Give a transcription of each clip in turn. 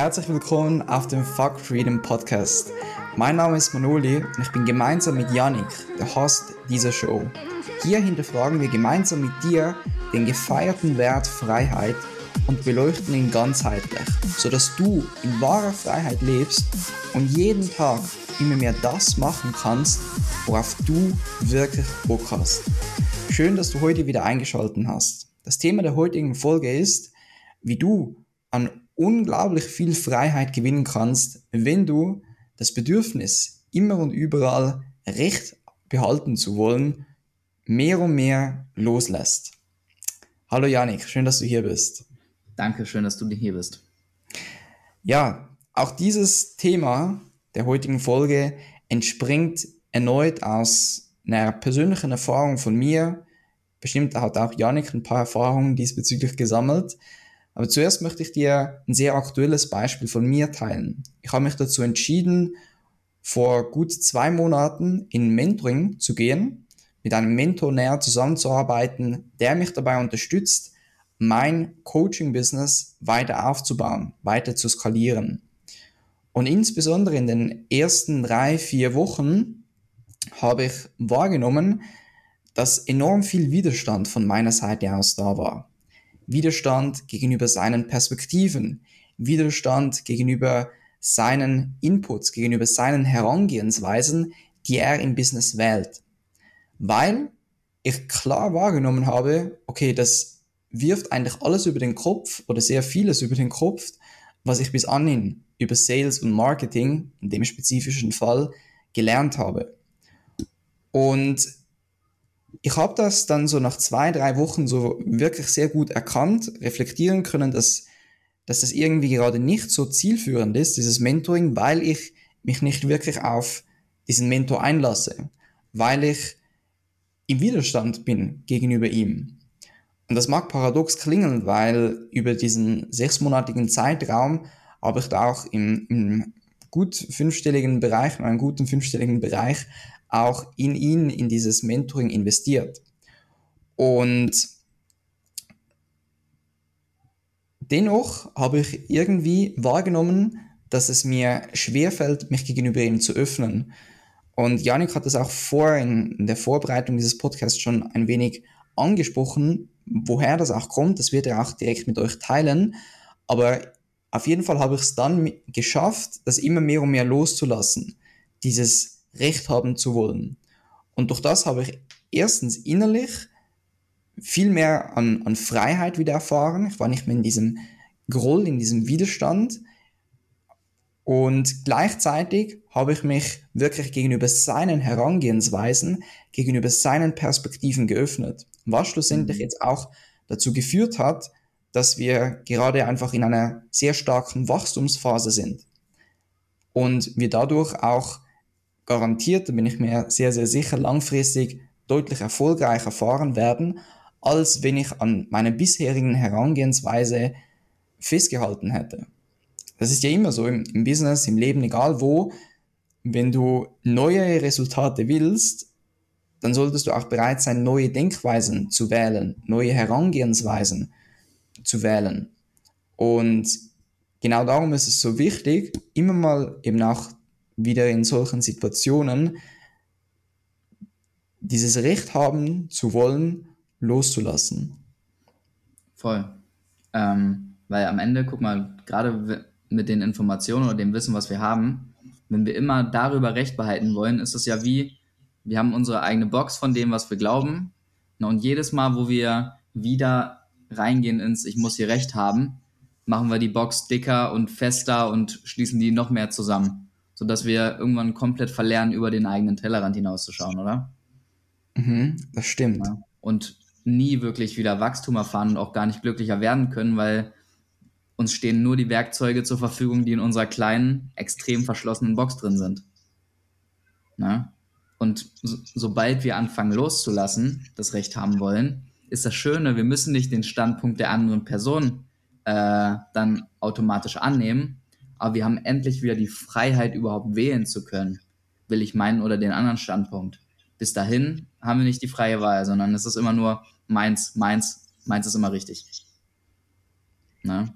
Herzlich willkommen auf dem Fuck Freedom Podcast. Mein Name ist Manoli und ich bin gemeinsam mit Yannick der Host dieser Show. Hier hinterfragen wir gemeinsam mit dir den gefeierten Wert Freiheit und beleuchten ihn ganzheitlich, sodass du in wahrer Freiheit lebst und jeden Tag immer mehr das machen kannst, worauf du wirklich Bock hast. Schön, dass du heute wieder eingeschaltet hast. Das Thema der heutigen Folge ist, wie du an unglaublich viel Freiheit gewinnen kannst, wenn du das Bedürfnis, immer und überall Recht behalten zu wollen, mehr und mehr loslässt. Hallo Janik, schön, dass du hier bist. Danke, schön, dass du hier bist. Ja, auch dieses Thema der heutigen Folge entspringt erneut aus einer persönlichen Erfahrung von mir. Bestimmt hat auch Janik ein paar Erfahrungen diesbezüglich gesammelt. Aber zuerst möchte ich dir ein sehr aktuelles Beispiel von mir teilen. Ich habe mich dazu entschieden, vor gut zwei Monaten in Mentoring zu gehen, mit einem Mentor näher zusammenzuarbeiten, der mich dabei unterstützt, mein Coaching-Business weiter aufzubauen, weiter zu skalieren. Und insbesondere in den ersten drei, vier Wochen habe ich wahrgenommen, dass enorm viel Widerstand von meiner Seite aus da war. Widerstand gegenüber seinen Perspektiven, Widerstand gegenüber seinen Inputs, gegenüber seinen Herangehensweisen, die er im Business wählt. Weil ich klar wahrgenommen habe, okay, das wirft eigentlich alles über den Kopf oder sehr vieles über den Kopf, was ich bis anhin über Sales und Marketing, in dem spezifischen Fall, gelernt habe. Und ich habe das dann so nach zwei, drei Wochen so wirklich sehr gut erkannt, reflektieren können, dass, dass das irgendwie gerade nicht so zielführend ist, dieses Mentoring, weil ich mich nicht wirklich auf diesen Mentor einlasse, weil ich im Widerstand bin gegenüber ihm. Und das mag paradox klingen, weil über diesen sechsmonatigen Zeitraum habe ich da auch im, im gut fünfstelligen Bereich, in einem guten fünfstelligen Bereich auch in ihn, in dieses Mentoring investiert. Und dennoch habe ich irgendwie wahrgenommen, dass es mir schwerfällt, mich gegenüber ihm zu öffnen. Und Janik hat das auch vor in, der Vorbereitung dieses Podcasts schon ein wenig angesprochen, woher das auch kommt. Das wird er auch direkt mit euch teilen. Aber auf jeden Fall habe ich es dann geschafft, das immer mehr und mehr loszulassen. Dieses Recht haben zu wollen. Und durch das habe ich erstens innerlich viel mehr an, an Freiheit wieder erfahren. Ich war nicht mehr in diesem Groll, in diesem Widerstand. Und gleichzeitig habe ich mich wirklich gegenüber seinen Herangehensweisen, gegenüber seinen Perspektiven geöffnet. Was schlussendlich mhm. jetzt auch dazu geführt hat, dass wir gerade einfach in einer sehr starken Wachstumsphase sind. Und wir dadurch auch garantiert, da bin ich mir sehr, sehr sicher, langfristig deutlich erfolgreicher fahren werden, als wenn ich an meiner bisherigen Herangehensweise festgehalten hätte. Das ist ja immer so im, im Business, im Leben, egal wo. Wenn du neue Resultate willst, dann solltest du auch bereit sein, neue Denkweisen zu wählen, neue Herangehensweisen zu wählen. Und genau darum ist es so wichtig, immer mal eben auch wieder in solchen Situationen dieses Recht haben zu wollen, loszulassen. Voll. Ähm, weil am Ende, guck mal, gerade mit den Informationen oder dem Wissen, was wir haben, wenn wir immer darüber Recht behalten wollen, ist es ja wie, wir haben unsere eigene Box von dem, was wir glauben. Und jedes Mal, wo wir wieder reingehen ins Ich muss hier Recht haben, machen wir die Box dicker und fester und schließen die noch mehr zusammen sodass wir irgendwann komplett verlernen, über den eigenen Tellerrand hinauszuschauen, oder? Mhm, das stimmt. Ja. Und nie wirklich wieder Wachstum erfahren und auch gar nicht glücklicher werden können, weil uns stehen nur die Werkzeuge zur Verfügung, die in unserer kleinen, extrem verschlossenen Box drin sind. Na? Und so, sobald wir anfangen loszulassen, das Recht haben wollen, ist das Schöne, wir müssen nicht den Standpunkt der anderen Person äh, dann automatisch annehmen, aber wir haben endlich wieder die Freiheit, überhaupt wählen zu können, will ich meinen oder den anderen Standpunkt. Bis dahin haben wir nicht die freie Wahl, sondern es ist immer nur meins, meins, meins ist immer richtig. Ne?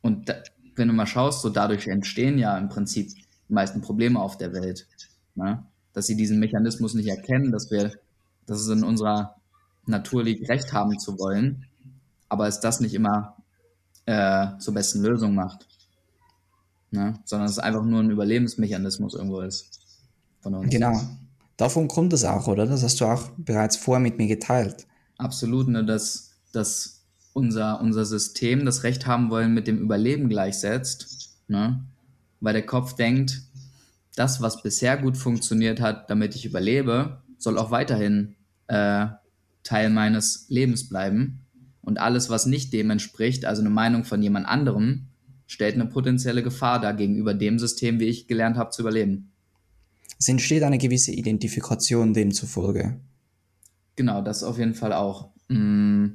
Und da, wenn du mal schaust, so dadurch entstehen ja im Prinzip die meisten Probleme auf der Welt. Ne? Dass sie diesen Mechanismus nicht erkennen, dass wir, dass es in unserer Natur liegt, Recht haben zu wollen, aber es das nicht immer äh, zur besten Lösung macht. Ne? Sondern es einfach nur ein Überlebensmechanismus irgendwo ist. Von uns. Genau. Davon kommt es auch, oder? Das hast du auch bereits vorher mit mir geteilt. Absolut, ne? dass, dass unser, unser System das Recht haben wollen mit dem Überleben gleichsetzt. Ne? Weil der Kopf denkt, das, was bisher gut funktioniert hat, damit ich überlebe, soll auch weiterhin äh, Teil meines Lebens bleiben. Und alles, was nicht dem entspricht, also eine Meinung von jemand anderem, stellt eine potenzielle Gefahr dar gegenüber dem System, wie ich gelernt habe zu überleben. Es entsteht eine gewisse Identifikation demzufolge. Genau, das auf jeden Fall auch. Mm.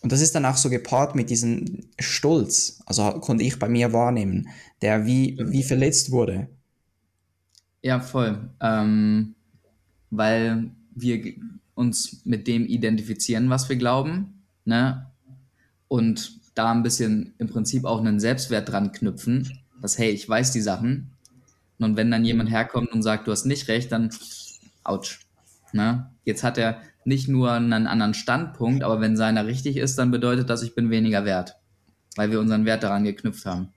Und das ist dann auch so gepaart mit diesem Stolz, also konnte ich bei mir wahrnehmen, der wie, wie verletzt wurde. Ja, voll. Ähm, weil wir uns mit dem identifizieren, was wir glauben, ne? Und da ein bisschen im Prinzip auch einen Selbstwert dran knüpfen, dass, hey, ich weiß die Sachen. Und wenn dann jemand herkommt und sagt, du hast nicht recht, dann, ouch. Ne? Jetzt hat er nicht nur einen anderen Standpunkt, aber wenn seiner richtig ist, dann bedeutet das, ich bin weniger wert, weil wir unseren Wert daran geknüpft haben.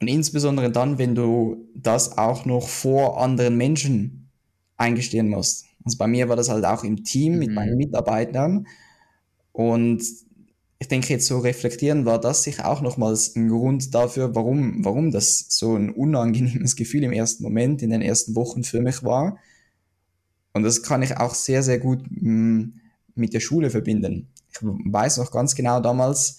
Und insbesondere dann, wenn du das auch noch vor anderen Menschen eingestehen musst. Also bei mir war das halt auch im Team mhm. mit meinen Mitarbeitern. Und ich denke jetzt so reflektieren war das sicher auch nochmals ein Grund dafür, warum, warum das so ein unangenehmes Gefühl im ersten Moment, in den ersten Wochen für mich war. Und das kann ich auch sehr, sehr gut mm, mit der Schule verbinden. Ich weiß noch ganz genau damals,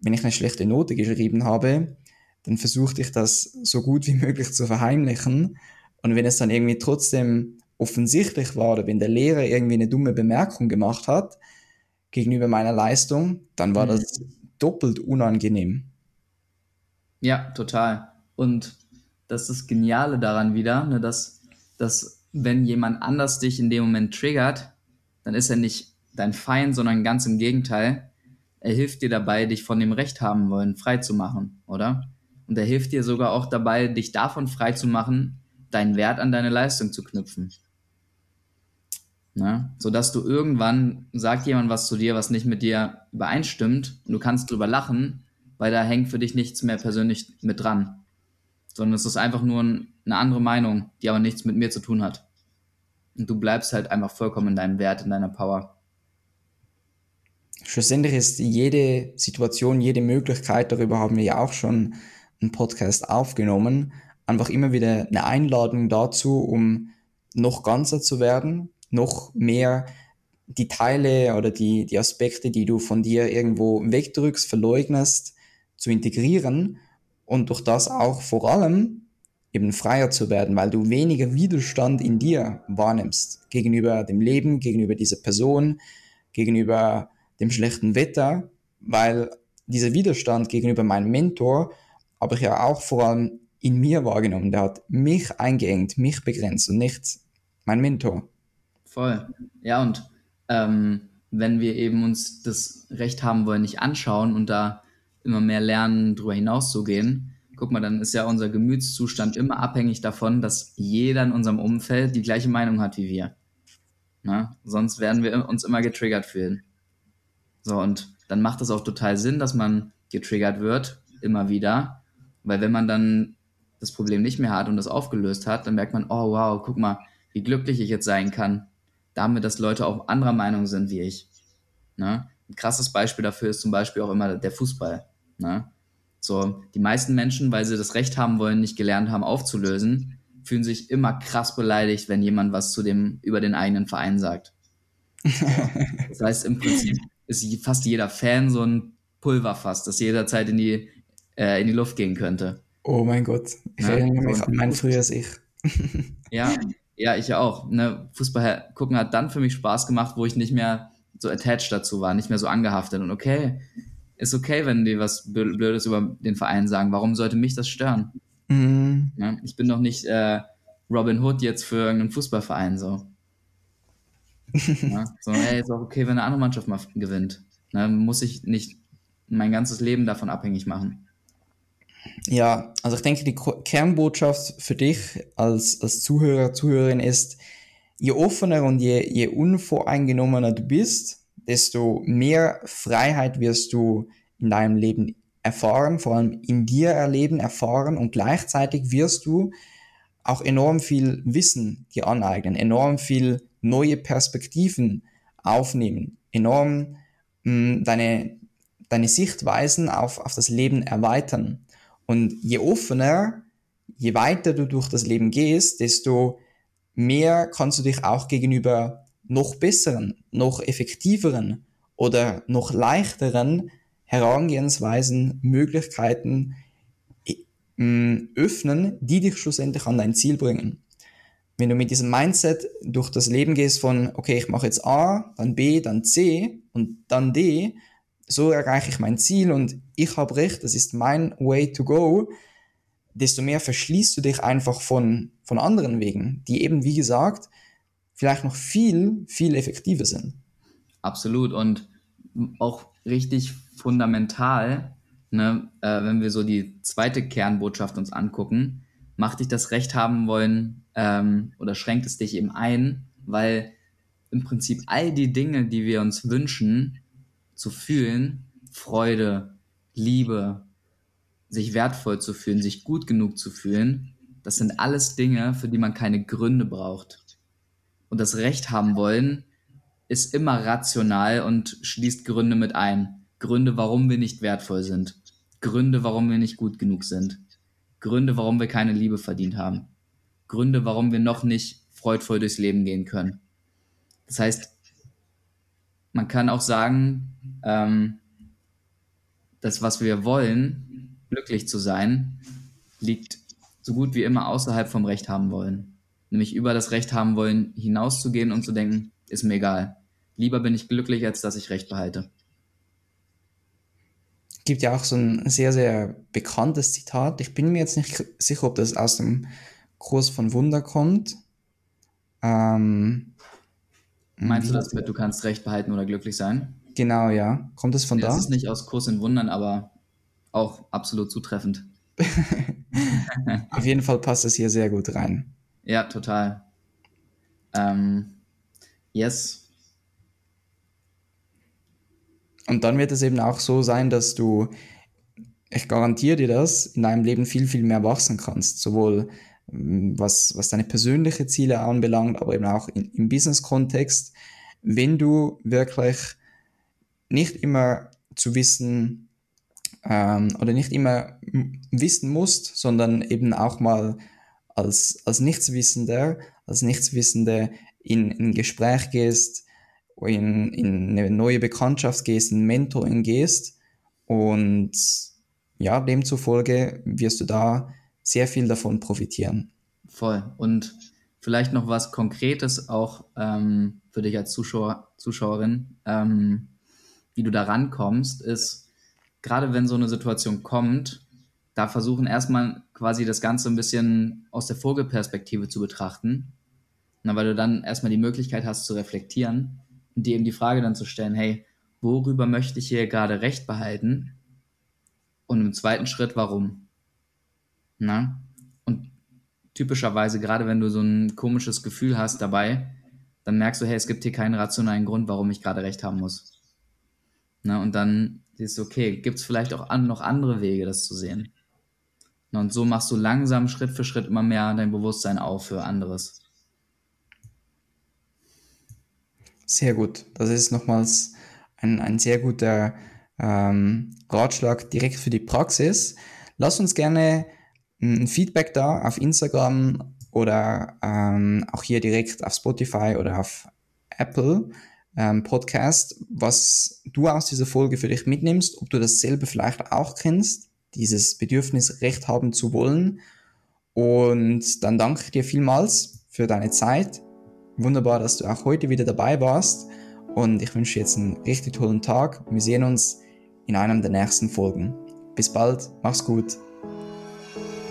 wenn ich eine schlechte Note geschrieben habe, dann versuchte ich das so gut wie möglich zu verheimlichen. Und wenn es dann irgendwie trotzdem offensichtlich war oder wenn der Lehrer irgendwie eine dumme Bemerkung gemacht hat gegenüber meiner Leistung, dann war mhm. das doppelt unangenehm. Ja, total. Und das ist das Geniale daran wieder, ne, dass, dass wenn jemand anders dich in dem Moment triggert, dann ist er nicht dein Feind, sondern ganz im Gegenteil. Er hilft dir dabei, dich von dem Recht haben wollen, frei zu machen, oder? Und er hilft dir sogar auch dabei, dich davon frei zu machen, deinen Wert an deine Leistung zu knüpfen. Ne? Sodass du irgendwann sagt jemand was zu dir, was nicht mit dir übereinstimmt und du kannst drüber lachen, weil da hängt für dich nichts mehr persönlich mit dran. Sondern es ist einfach nur eine andere Meinung, die aber nichts mit mir zu tun hat. Und du bleibst halt einfach vollkommen in deinem Wert, in deiner Power. Schlussendlich ist jede Situation, jede Möglichkeit, darüber haben wir ja auch schon einen Podcast aufgenommen, einfach immer wieder eine Einladung dazu, um noch ganzer zu werden, noch mehr die Teile oder die, die Aspekte, die du von dir irgendwo wegdrückst, verleugnest, zu integrieren und durch das auch vor allem eben freier zu werden, weil du weniger Widerstand in dir wahrnimmst gegenüber dem Leben, gegenüber dieser Person, gegenüber dem schlechten Wetter, weil dieser Widerstand gegenüber meinem Mentor habe ich ja auch vor allem in mir wahrgenommen. Der hat mich eingeengt, mich begrenzt und nicht mein Mentor. Voll. Ja, und ähm, wenn wir eben uns das Recht haben wollen, nicht anschauen und da immer mehr lernen, darüber hinauszugehen, guck mal, dann ist ja unser Gemütszustand immer abhängig davon, dass jeder in unserem Umfeld die gleiche Meinung hat wie wir. Na? Sonst werden wir uns immer getriggert fühlen. So, und dann macht es auch total Sinn, dass man getriggert wird, immer wieder, weil wenn man dann das Problem nicht mehr hat und das aufgelöst hat, dann merkt man, oh wow, guck mal, wie glücklich ich jetzt sein kann, damit, dass Leute auch anderer Meinung sind wie ich. Ne? Ein krasses Beispiel dafür ist zum Beispiel auch immer der Fußball. Ne? So, die meisten Menschen, weil sie das Recht haben wollen, nicht gelernt haben, aufzulösen, fühlen sich immer krass beleidigt, wenn jemand was zu dem über den eigenen Verein sagt. das heißt, im Prinzip ist fast jeder Fan so ein Pulverfass, das jederzeit in die äh, in die Luft gehen könnte. Oh mein Gott, ich ja, erinnere mich an mein früheres Ich. ja, ja, ich auch. Ne, Fußball gucken hat dann für mich Spaß gemacht, wo ich nicht mehr so attached dazu war, nicht mehr so angehaftet. Und okay, ist okay, wenn die was Blödes über den Verein sagen. Warum sollte mich das stören? Mhm. Ja, ich bin doch nicht äh, Robin Hood jetzt für irgendeinen Fußballverein so. ja, so, hey, ist auch okay, wenn eine andere Mannschaft mal gewinnt. Ne, muss ich nicht mein ganzes Leben davon abhängig machen. Ja, also ich denke, die Kernbotschaft für dich als, als Zuhörer, Zuhörerin ist, je offener und je, je unvoreingenommener du bist, desto mehr Freiheit wirst du in deinem Leben erfahren, vor allem in dir erleben, erfahren und gleichzeitig wirst du auch enorm viel Wissen dir aneignen, enorm viel neue Perspektiven aufnehmen, enorm mh, mm, deine, deine Sichtweisen auf, auf das Leben erweitern. Und je offener, je weiter du durch das Leben gehst, desto mehr kannst du dich auch gegenüber noch besseren, noch effektiveren oder noch leichteren Herangehensweisen, Möglichkeiten mm, öffnen, die dich schlussendlich an dein Ziel bringen. Wenn du mit diesem Mindset durch das Leben gehst von, okay, ich mache jetzt A, dann B, dann C und dann D, so erreiche ich mein Ziel und ich habe recht, das ist mein way to go, desto mehr verschließt du dich einfach von, von anderen Wegen, die eben, wie gesagt, vielleicht noch viel, viel effektiver sind. Absolut und auch richtig fundamental, ne, äh, wenn wir so die zweite Kernbotschaft uns angucken, macht dich das Recht haben wollen ähm, oder schränkt es dich eben ein, weil im Prinzip all die Dinge, die wir uns wünschen, zu fühlen, Freude, Liebe, sich wertvoll zu fühlen, sich gut genug zu fühlen, das sind alles Dinge, für die man keine Gründe braucht. Und das Recht haben wollen ist immer rational und schließt Gründe mit ein. Gründe, warum wir nicht wertvoll sind. Gründe, warum wir nicht gut genug sind. Gründe, warum wir keine Liebe verdient haben. Gründe, warum wir noch nicht freudvoll durchs Leben gehen können. Das heißt, man kann auch sagen, ähm, das, was wir wollen, glücklich zu sein, liegt so gut wie immer außerhalb vom Recht haben wollen. Nämlich über das Recht haben wollen, hinauszugehen und zu denken, ist mir egal. Lieber bin ich glücklich, als dass ich Recht behalte. Gibt ja auch so ein sehr, sehr bekanntes Zitat. Ich bin mir jetzt nicht sicher, ob das aus dem Kurs von Wunder kommt. Ähm, Meinst du das mit, du kannst Recht behalten oder glücklich sein? Genau, ja. Kommt es von das da? Das ist nicht aus Kurs in Wundern, aber auch absolut zutreffend. Auf jeden Fall passt es hier sehr gut rein. Ja, total. Ähm, yes. Und dann wird es eben auch so sein, dass du, ich garantiere dir das, in deinem Leben viel, viel mehr wachsen kannst. Sowohl was, was deine persönlichen Ziele anbelangt, aber eben auch in, im Business-Kontext, wenn du wirklich nicht immer zu wissen ähm, oder nicht immer wissen musst, sondern eben auch mal als, als Nichtswissender, als Nichtswissende in ein Gespräch gehst, in, in eine neue Bekanntschaft gehst, in Mentoring gehst und ja, demzufolge wirst du da sehr viel davon profitieren. Voll. Und vielleicht noch was Konkretes auch ähm, für dich als Zuschauer, Zuschauerin. Ähm, wie du da rankommst, ist, gerade wenn so eine Situation kommt, da versuchen erstmal quasi das Ganze ein bisschen aus der Vogelperspektive zu betrachten. Na, weil du dann erstmal die Möglichkeit hast zu reflektieren und dir eben die Frage dann zu stellen, hey, worüber möchte ich hier gerade Recht behalten? Und im zweiten Schritt, warum? Na? Und typischerweise, gerade wenn du so ein komisches Gefühl hast dabei, dann merkst du, hey, es gibt hier keinen rationalen Grund, warum ich gerade Recht haben muss. Ne? Und dann siehst du, okay, gibt es vielleicht auch an, noch andere Wege, das zu sehen. Ne? Und so machst du langsam Schritt für Schritt immer mehr dein Bewusstsein auf für anderes. Sehr gut. Das ist nochmals ein, ein sehr guter ähm, Ratschlag direkt für die Praxis. Lass uns gerne ein Feedback da auf Instagram oder ähm, auch hier direkt auf Spotify oder auf Apple ähm, Podcast, was du aus dieser Folge für dich mitnimmst, ob du dasselbe vielleicht auch kennst, dieses Bedürfnis, Recht haben zu wollen. Und dann danke ich dir vielmals für deine Zeit. Wunderbar, dass du auch heute wieder dabei warst. Und ich wünsche dir jetzt einen richtig tollen Tag. Wir sehen uns in einem der nächsten Folgen. Bis bald, mach's gut.